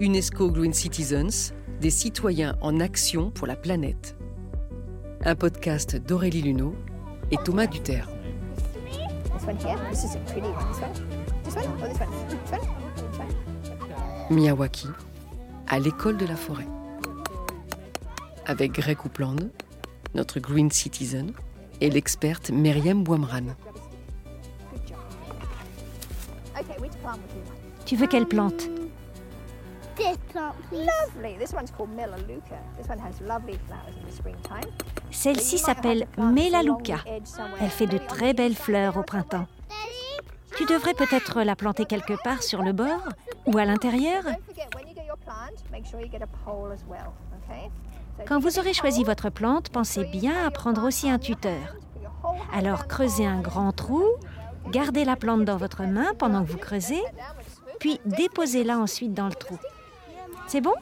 UNESCO Green Citizens, des citoyens en action pour la planète. Un podcast d'Aurélie Luneau et Thomas Duterre. Miyawaki, à l'école de la forêt. Avec Greg Coupland, notre Green Citizen, et l'experte Myriam Boimran. Tu veux quelle plante? Celle-ci s'appelle Melaleuca. Elle fait de très belles fleurs au printemps. Tu devrais peut-être la planter quelque part sur le bord ou à l'intérieur. Quand vous aurez choisi votre plante, pensez bien à prendre aussi un tuteur. Alors creusez un grand trou, gardez la plante dans votre main pendant que vous creusez, puis déposez-la ensuite dans le trou. C'est bon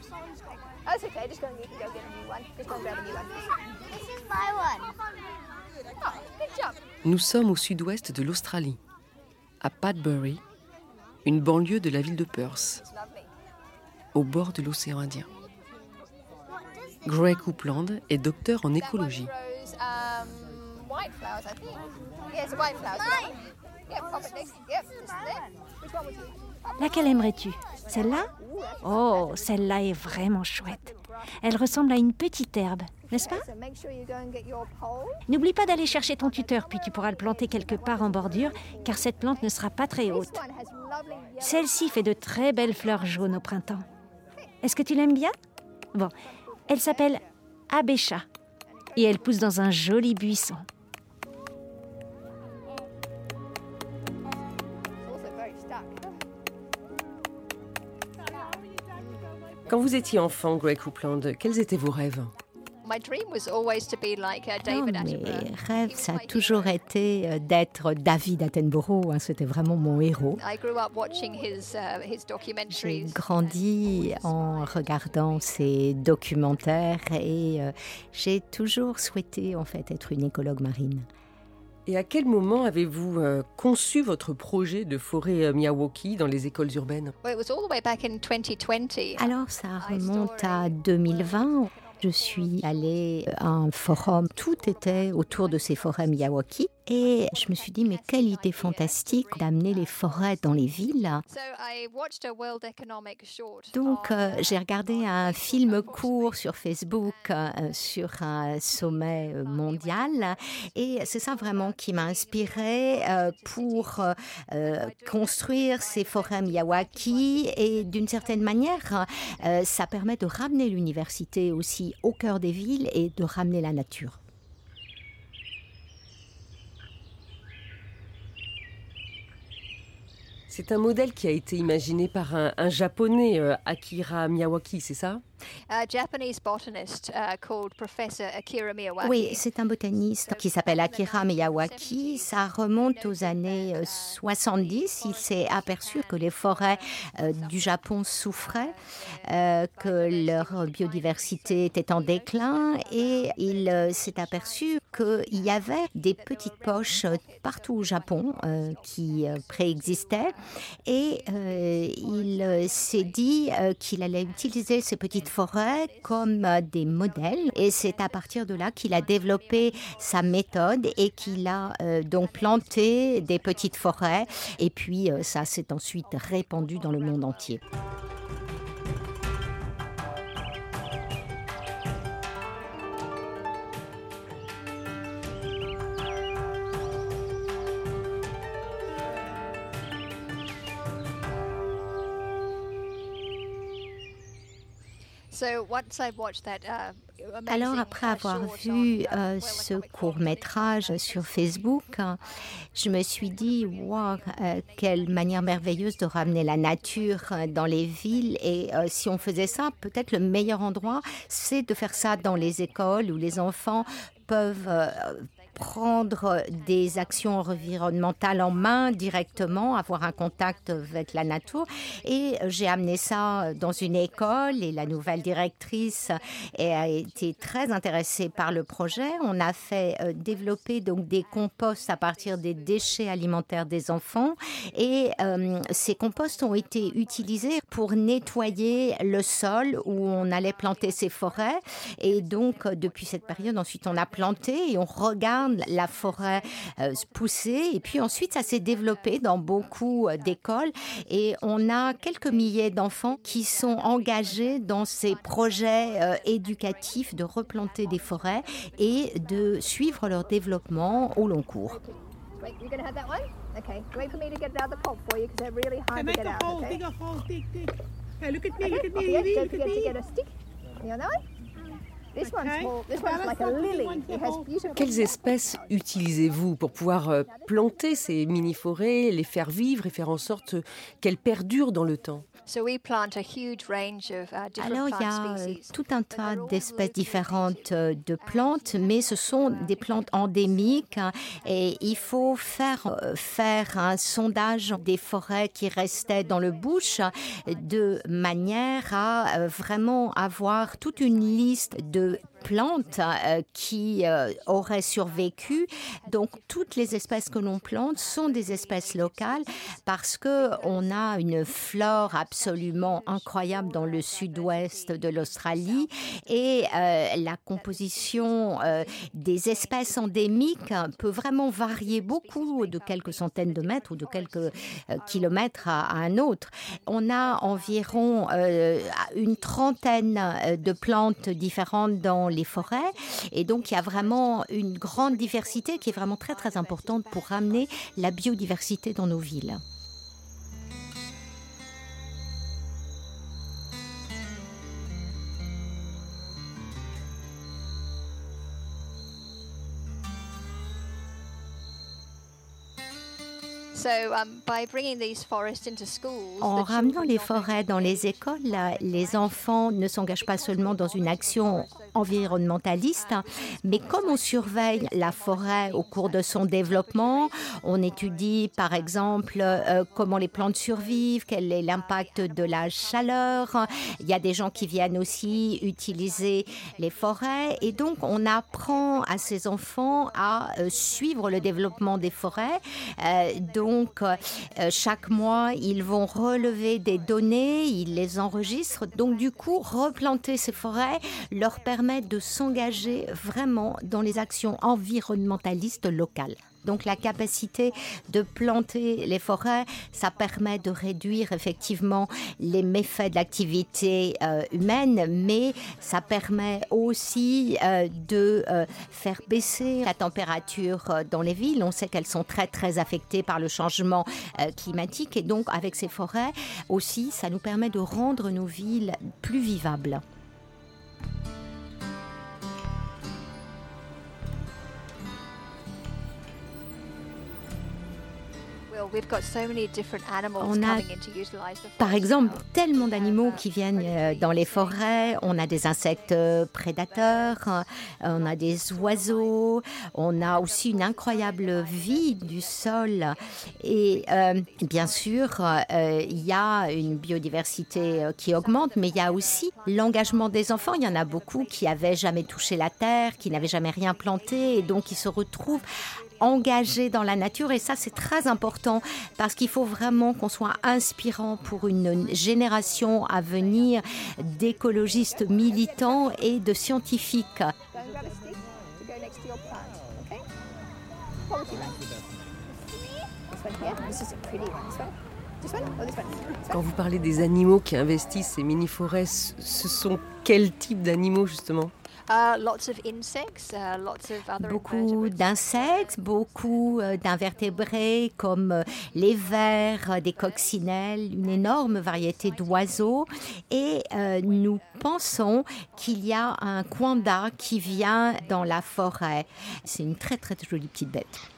Nous sommes au sud-ouest de l'Australie, à Padbury, une banlieue de la ville de Perth, au bord de l'océan Indien. Greg Coupland est docteur en écologie. Laquelle aimerais-tu? Celle-là Oh, celle-là est vraiment chouette. Elle ressemble à une petite herbe, n'est-ce pas? N'oublie pas d'aller chercher ton tuteur, puis tu pourras le planter quelque part en bordure, car cette plante ne sera pas très haute. Celle-ci fait de très belles fleurs jaunes au printemps. Est-ce que tu l'aimes bien? Bon, elle s'appelle Abécha et elle pousse dans un joli buisson. Quand vous étiez enfant, Greg Coupland, quels étaient vos rêves? Mes rêves, ça a toujours été euh, d'être David Attenborough. hein, C'était vraiment mon héros. uh, J'ai grandi en regardant ses documentaires et euh, j'ai toujours souhaité en fait être une écologue marine. Et à quel moment avez-vous euh, conçu votre projet de forêt euh, Miyawaki dans les écoles urbaines? Well, it was all the way back in 2020. Alors ça remonte à 2020. Je suis allée à un forum, tout était autour de ces forêts Miyawaki. Et je me suis dit, mais quelle idée fantastique d'amener les forêts dans les villes. Donc on, euh, uh, j'ai regardé un film court sur Facebook euh, sur un sommet euh, mondial. Et c'est ça vraiment qui m'a inspirée euh, pour euh, euh, construire ces forêts Miyawaki. Et d'une certaine manière, euh, ça permet de ramener l'université aussi au cœur des villes et de ramener la nature. C'est un modèle qui a été imaginé par un, un japonais, euh, Akira Miyawaki, c'est ça? A Japanese botanist uh, called Professor Akira Miyawaki. Oui, c'est un botaniste qui s'appelle Akira Miyawaki. Ça remonte aux années euh, 70. Il s'est aperçu que les forêts euh, du Japon souffraient, euh, que leur biodiversité était en déclin et il euh, s'est aperçu qu'il y avait des petites poches partout au Japon euh, qui euh, préexistaient. Et euh, il s'est dit qu'il allait utiliser ces petites forêts comme des modèles. Et c'est à partir de là qu'il a développé sa méthode et qu'il a donc planté des petites forêts. Et puis ça s'est ensuite répandu dans le monde entier. Alors amazing, après uh, avoir vu uh, euh, ce court métrage sur Facebook, euh, je me suis dit, wow, euh, quelle manière merveilleuse de ramener la nature dans les villes. Et euh, si on faisait ça, peut-être le meilleur endroit, c'est de faire ça dans les écoles où les enfants peuvent prendre des actions environnementales en main directement, avoir un contact avec la nature. Et j'ai amené ça dans une école et la nouvelle directrice a été très intéressée par le projet. On a fait euh, développer donc des composts à partir des déchets alimentaires des enfants et euh, ces composts ont été utilisés pour nettoyer le sol où on allait planter ces forêts. Et donc, euh, depuis cette période, ensuite, on a planté et on regarde la forêt euh, pousser. Et puis ensuite, ça s'est développé dans beaucoup d'écoles. Et on a quelques milliers d'enfants qui sont engagés dans ces projets éducatifs de replanter des forêts et de suivre leur développement au long cours. Okay, wait for me to get it out of the pot for you because they're really hard to get out. Hole, okay? Dig a hole, dig, dig. Hey, look at me, okay. look at me. Okay, don't forget to get a stick. You know This one's, Quelles espèces utilisez-vous pour pouvoir euh, planter ces mini-forêts, les faire vivre et faire en sorte qu'elles perdurent dans le temps? Alors, il y a euh, tout un tas d'espèces différentes euh, de plantes, mais ce sont des plantes endémiques hein, et il faut faire, euh, faire un sondage des forêts qui restaient dans le bush de manière à vraiment avoir toute une liste de to plantes euh, qui euh, auraient survécu. Donc toutes les espèces que l'on plante sont des espèces locales parce que on a une flore absolument incroyable dans le sud-ouest de l'Australie et euh, la composition des espèces endémiques peut vraiment varier beaucoup de quelques centaines de mètres ou de quelques kilomètres à, à, un autre. On a environ une trentaine de plantes différentes dans les forêts. Et donc, il y a vraiment une grande diversité qui est vraiment très, très importante pour ramener la biodiversité dans nos villes. Um, en ramenant les forêts dans les écoles, les enfants ne s'engagent pas seulement dans une action environnementaliste, mais comme on surveille la forêt au cours de son développement, on étudie par exemple euh, comment les plantes survivent, quel est l'impact de la chaleur. Il y a des gens qui viennent aussi utiliser les forêts et donc on apprend à ces enfants à euh, suivre le développement des forêts. Euh, donc chaque mois, ils vont relever des données, ils les enregistrent. Donc du coup, replanter ces forêts leur permet de s'engager vraiment dans les actions environnementalistes locales. Donc la capacité de planter les forêts, ça permet de réduire effectivement les méfaits de l'activité euh, humaine, mais ça permet aussi euh, de euh, faire baisser la température dans les villes. On sait qu'elles sont très très affectées par le changement climatique et donc avec ces forêts aussi, ça nous permet de rendre nos villes plus vivables. On a, par exemple, tellement d'animaux qui viennent euh, dans les forêts. On a des insectes euh, prédateurs, euh, on a des oiseaux, on a aussi une incroyable vie du sol. Et bien sûr, il y a une biodiversité qui augmente, mais il y a aussi l'engagement des enfants. Il y en a beaucoup qui n'avaient jamais touché la terre, qui n'avaient jamais rien planté, et donc ils se retrouvent engagés dans la nature et ça c'est très important parce qu'il faut vraiment qu'on soit inspirant pour une génération à venir d'écologistes militants et de scientifiques. Quand vous parlez des animaux qui investissent ces mini-forêts, ce sont quels types d'animaux justement? Beaucoup d'insectes, beaucoup euh, d'invertébrés comme euh, les vers, des coccinelles, une énorme variété d'oiseaux. Et euh, nous pensons qu'il y a un quanda qui vient dans la forêt. C'est une très très jolie petite bête.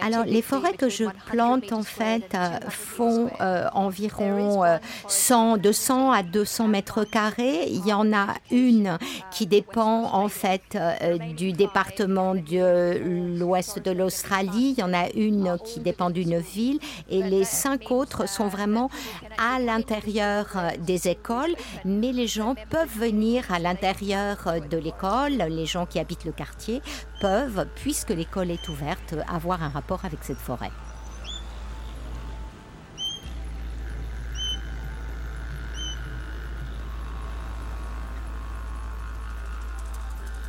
Alors, les forêts que je plante, en fait, euh, font euh, environ 100, de 100 à 200 mètres carrés. Il y en a une qui dépend, en fait, euh, du département de l'ouest de l'Australie. Il y en a une qui dépend d'une ville. Et les cinq autres sont vraiment à l'intérieur des écoles. Mais les gens peuvent venir à l'intérieur de l'école. Les gens qui habitent le quartier peuvent, puisque l'école est ouverte, avoir un rapport avec cette forêt.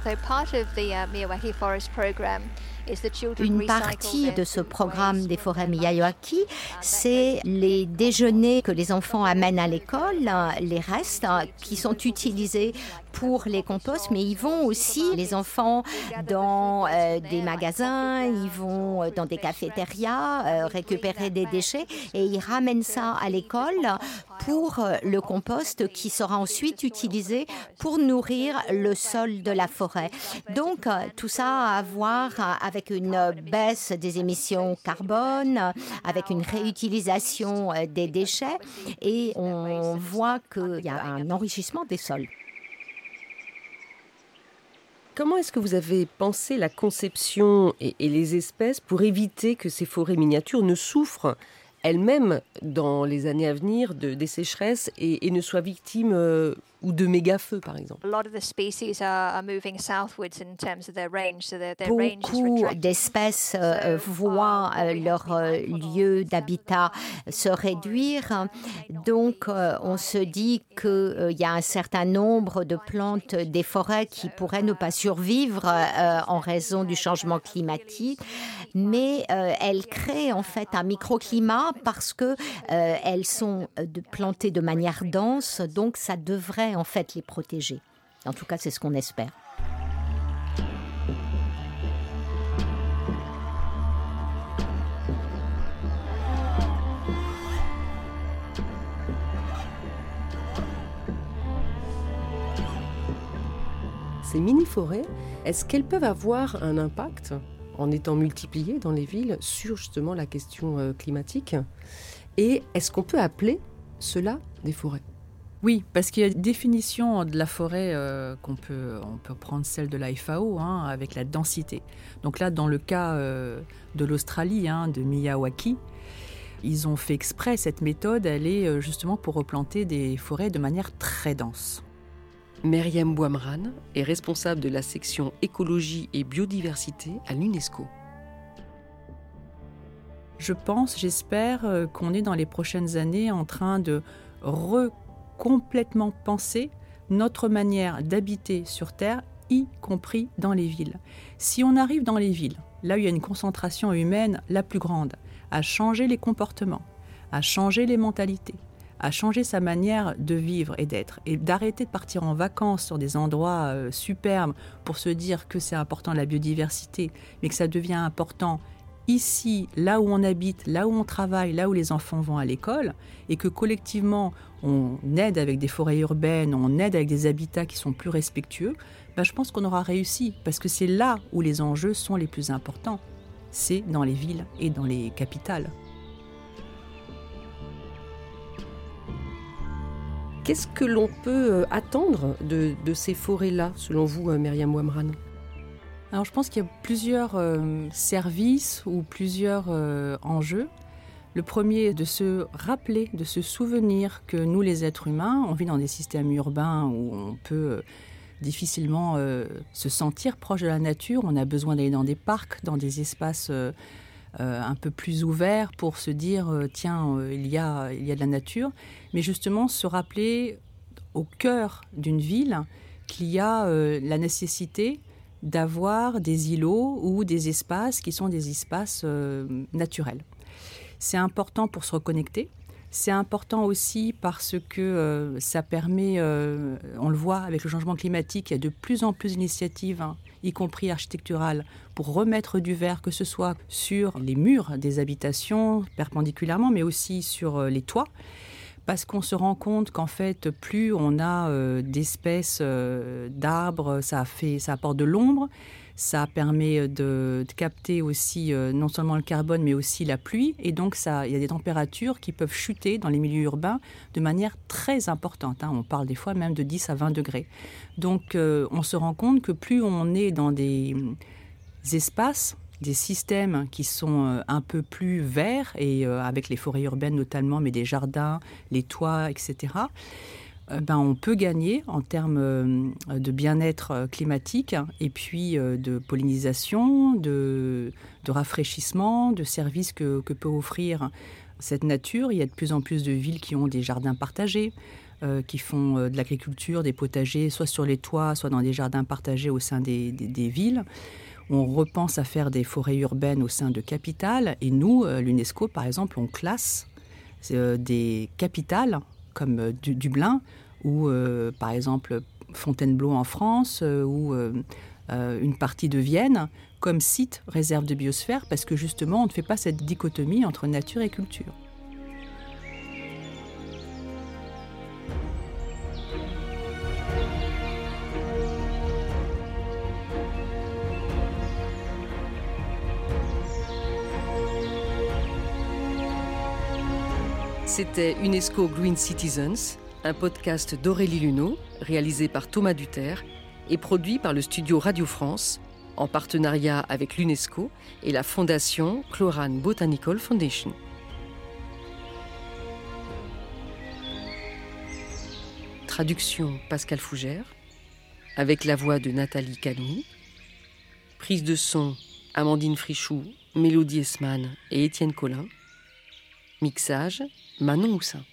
So part of the uh, Miyawaki Forest program une partie de ce programme des forêts Miyawaki, c'est les déjeuners que les enfants amènent à l'école, les restes qui sont utilisés pour les composts, mais ils vont aussi, les enfants, dans euh, des magasins, ils vont euh, dans des cafétérias euh, récupérer des déchets et ils ramènent ça à l'école pour le compost qui sera ensuite utilisé pour nourrir le sol de la forêt. Donc tout ça a à voir avec une baisse des émissions carbone, avec une réutilisation des déchets et on voit qu'il y a un enrichissement des sols. Comment est-ce que vous avez pensé la conception et, les espèces pour éviter que ces forêts miniatures ne souffrent elles-mêmes dans les années à venir de, des sécheresses et, ne soient victimes euh, ou de méga feux, par exemple. Beaucoup d'espèces euh, voient euh, leur euh, lieu d'habitat se réduire. Donc, on se dit qu'il y a un certain nombre de plantes des forêts qui pourraient ne pas survivre en raison du changement climatique, mais elles créent en fait un microclimat parce que elles sont plantées de manière dense, donc ça devrait en fait les protéger. En tout cas, c'est ce qu'on espère. Ces mini-forêts, est-ce qu'elles peuvent avoir un impact en étant multipliées dans les villes sur justement la question euh, climatique? Et est-ce qu'on peut appeler cela des forêts? Oui, parce qu'il y a une définition de la forêt euh, qu'on peut, on peut prendre celle de la FAO hein, avec la densité. Donc là, dans le cas euh, de l'Australie, hein, de Miyawaki, ils ont fait exprès cette méthode, elle est euh, justement pour replanter des forêts de manière très dense. Myriam Boimran est responsable de la section écologie et biodiversité à l'UNESCO. Je pense, j'espère qu'on est dans les prochaines années en train de re complètement penser notre manière d'habiter sur Terre, y compris dans les villes. Si on arrive dans les villes, là où il y a une concentration humaine la plus grande, à changer les comportements, à changer les mentalités, à changer sa manière de vivre et d'être, et d'arrêter de partir en vacances sur des endroits euh, superbes pour se dire que c'est important la biodiversité, mais que ça devient important ici, là où on habite, là où on travaille, là où les enfants vont à l'école, et que collectivement on aide avec des forêts urbaines, on aide avec des habitats qui sont plus respectueux, ben je pense qu'on aura réussi, parce que c'est là où les enjeux sont les plus importants. C'est dans les villes et dans les capitales. Qu'est-ce que l'on peut euh, attendre de, ces forêts-là, selon vous, euh, Myriam Wamran alors je pense qu'il y a plusieurs euh, services ou plusieurs euh, enjeux. Le premier est de se rappeler, de se souvenir que nous les êtres humains, on vit dans des systèmes urbains où on peut euh, difficilement se sentir proche de la nature. On a besoin d'aller dans des parcs, dans des espaces un peu plus ouverts pour se dire tiens, il, y a, il y a de la nature. Mais justement se rappeler au cœur d'une ville qu'il y a la nécessité d'avoir des îlots ou des espaces qui sont des espaces euh, naturels. C'est important pour se reconnecter. C'est important aussi parce que euh, ça permet, euh, on le voit avec le changement climatique, il y a de plus en plus d'initiatives, hein, y compris architecturales, pour remettre du verre, que ce soit sur les murs des habitations perpendiculairement, mais aussi sur les toits parce qu'on se rend compte qu'en fait, plus on a euh, d'espèces d'arbres, ça, ça apporte de l'ombre, ça permet de, capter aussi non seulement le carbone, mais aussi la pluie. Et donc, il y a des températures qui peuvent chuter dans les milieux urbains de manière très importante. Hein. On parle des fois même de 10 à 20 degrés. Donc, on se rend compte que plus on est dans des espaces des systèmes qui sont euh, un peu plus verts, et euh, avec les forêts urbaines notamment, mais des jardins, les toits, etc., euh, ben, on peut gagner en termes de bien-être climatique et puis de pollinisation, de, rafraîchissement, de services que, peut offrir cette nature. Il y a de plus en plus de villes qui ont des jardins partagés, qui font de l'agriculture, des potagers, soit sur les toits, soit dans des jardins partagés au sein des villes on repense à faire des forêts urbaines au sein de capitales. Et nous, euh, l'UNESCO, par exemple, on classe euh, des capitales comme euh, Dublin ou, par exemple, Fontainebleau en France ou une partie de Vienne comme site réserve de biosphère parce que justement, on ne fait pas cette dichotomie entre nature et culture. C'était UNESCO Green Citizens, un podcast d'Aurélie Luneau, réalisé par Thomas Duterre et produit par le studio Radio France en partenariat avec l'UNESCO et la fondation Cloran Botanical Foundation. Traduction Pascal Fougère, avec la voix de Nathalie Canou. Prise de son Amandine Frichou, Mélodie Esman et Étienne Collin. Mixage Manon Houssin.